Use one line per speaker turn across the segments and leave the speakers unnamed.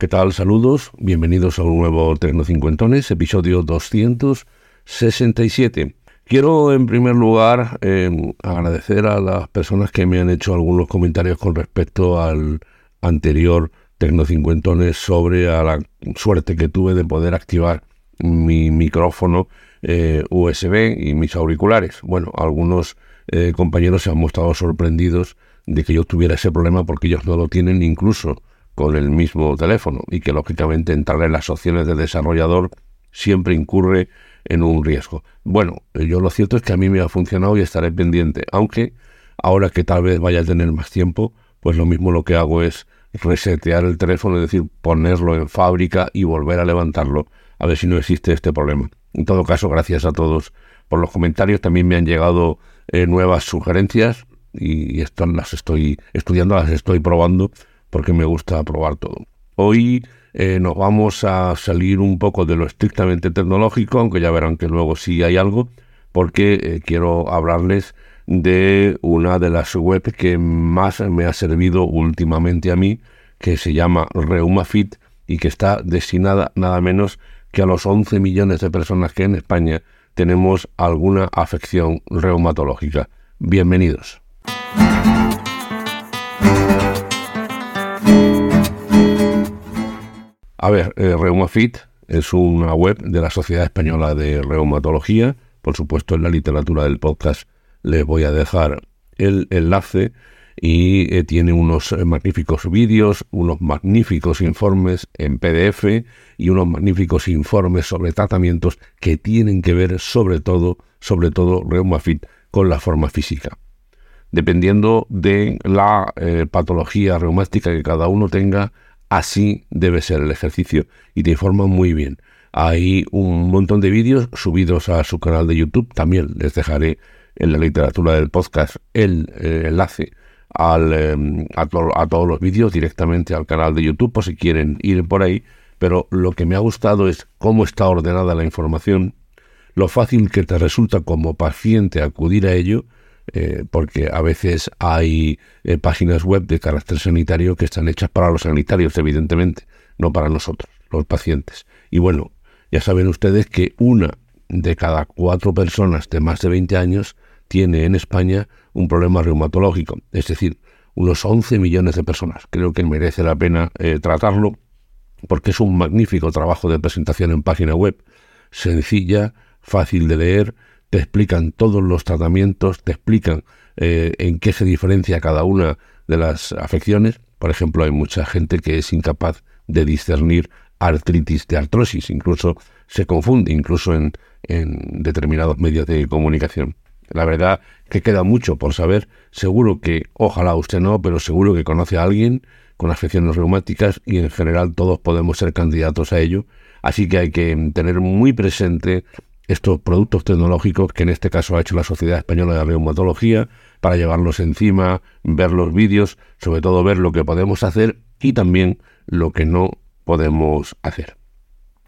¿Qué tal? Saludos, bienvenidos a un nuevo Tecnocincuentones, episodio 267. Quiero en primer lugar em, agradecer a las personas que me han hecho algunos comentarios con respecto al anterior Tecnocincuentones sobre a la suerte que tuve de poder activar mi micrófono eh, USB y mis auriculares. Bueno, algunos eh, compañeros se han mostrado sorprendidos de que yo tuviera ese problema porque ellos no lo tienen incluso con el mismo teléfono y que lógicamente entrar en las opciones de desarrollador siempre incurre en un riesgo. Bueno, yo lo cierto es que a mí me ha funcionado y estaré pendiente, aunque ahora que tal vez vaya a tener más tiempo, pues lo mismo lo que hago es resetear el teléfono, es decir, ponerlo en fábrica y volver a levantarlo, a ver si no existe este problema. En todo caso, gracias a todos por los comentarios, también me han llegado eh, nuevas sugerencias y estas las estoy estudiando, las estoy probando porque me gusta probar todo. Hoy eh, nos vamos a salir un poco de lo estrictamente tecnológico, aunque ya verán que luego sí hay algo, porque eh, quiero hablarles de una de las webs que más me ha servido últimamente a mí, que se llama ReumaFit y que está destinada nada menos que a los 11 millones de personas que en España tenemos alguna afección reumatológica. Bienvenidos. A ver, eh, ReumaFit es una web de la Sociedad Española de Reumatología. Por supuesto, en la literatura del podcast les voy a dejar el enlace y eh, tiene unos eh, magníficos vídeos, unos magníficos informes en PDF y unos magníficos informes sobre tratamientos que tienen que ver sobre todo, sobre todo ReumaFit con la forma física. Dependiendo de la patología reumática que cada uno tenga, Así debe ser el ejercicio y te informan muy bien. Hay un montón de vídeos subidos a su canal de YouTube. También les dejaré en la literatura del podcast el eh, enlace al, em, a, a, todos los vídeos directamente al canal de YouTube por si quieren ir por ahí. Pero lo que me ha gustado es cómo está ordenada la información, lo fácil que te resulta como paciente acudir a ello eh, porque a veces hay eh, páginas web de carácter sanitario que están hechas para los sanitarios, evidentemente, no para nosotros, los pacientes. Y bueno, ya saben ustedes que una de cada cuatro personas de más de 20 años tiene en España un problema reumatológico, es decir, unos 11 millones de personas. Creo que merece la pena eh, tratarlo porque es un magnífico trabajo de presentación en página web, sencilla, fácil de leer, te explican todos los tratamientos, te explican eh, en qué se diferencia cada una de las afecciones. Por ejemplo, hay mucha gente que es incapaz de discernir artritis de artrosis, incluso se confunde, incluso en, en determinados medios de comunicación. La verdad que queda mucho por saber. Seguro que, ojalá usted no, pero seguro que conoce a alguien con afecciones reumáticas y en general todos podemos ser candidatos a ello. Así que hay que tener muy presente estos productos tecnológicos que en este caso ha hecho la Sociedad Española de Reumatología para llevarlos encima, ver los vídeos, sobre todo ver lo que podemos hacer y también lo que no podemos hacer.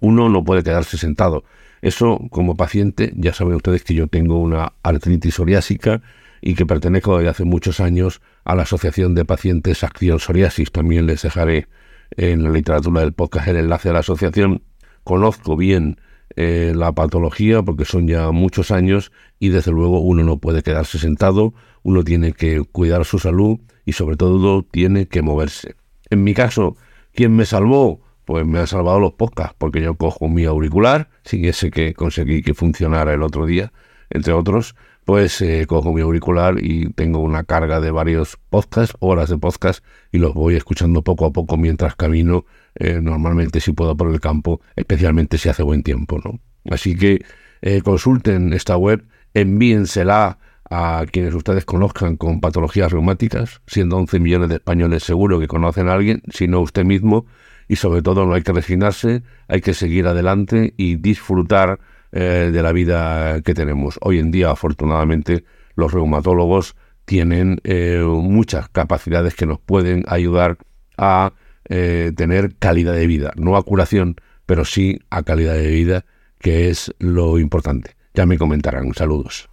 Uno no puede quedarse sentado. Eso como paciente, ya saben ustedes que yo tengo una artritis psoriásica y que pertenezco desde hace muchos años a la Asociación de Pacientes Acción Psoriasis. También les dejaré en la literatura del podcast el enlace a la asociación. Conozco bien eh, la patología porque son ya muchos años y desde luego uno no puede quedarse sentado, uno tiene que cuidar su salud y sobre todo tiene que moverse. En mi caso, ¿quién me salvó? Pues me han salvado los podcasts, porque yo cojo mi auricular, sin ese que conseguí que funcionara el otro día, entre otros, pues eh, cojo mi auricular y tengo una carga de varios podcasts, horas de podcast, y los voy escuchando poco a poco mientras camino eh, normalmente si puedo por el campo, especialmente si hace buen tiempo. ¿no? Así que eh, consulten esta web, envíensela a quienes ustedes conozcan con patologías reumáticas, siendo 11 millones de españoles seguro que conocen a alguien, si no usted mismo, y sobre todo no hay que resignarse, hay que seguir adelante y disfrutar eh, de la vida que tenemos. Hoy en día, afortunadamente, los reumatólogos tienen muchas capacidades que nos pueden ayudar a eh, tener calidad de vida, no a curación, pero sí a calidad de vida, que es lo importante. Ya me comentarán. Saludos.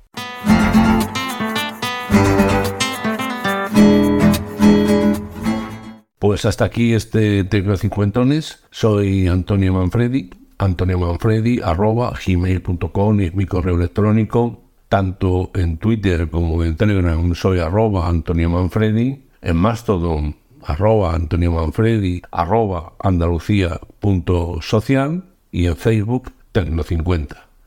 Pues hasta aquí este Tecnocincuentones. Soy Antonio Manfredi, Antonio Manfredi, arroba gmail.com es mi correo electrónico. Tanto en Twitter como en Telegram soy arroba Antonio Manfredi. En Mastodon arroba Antonio Manfredi, arroba andalucía.social y en Facebook Tecno50.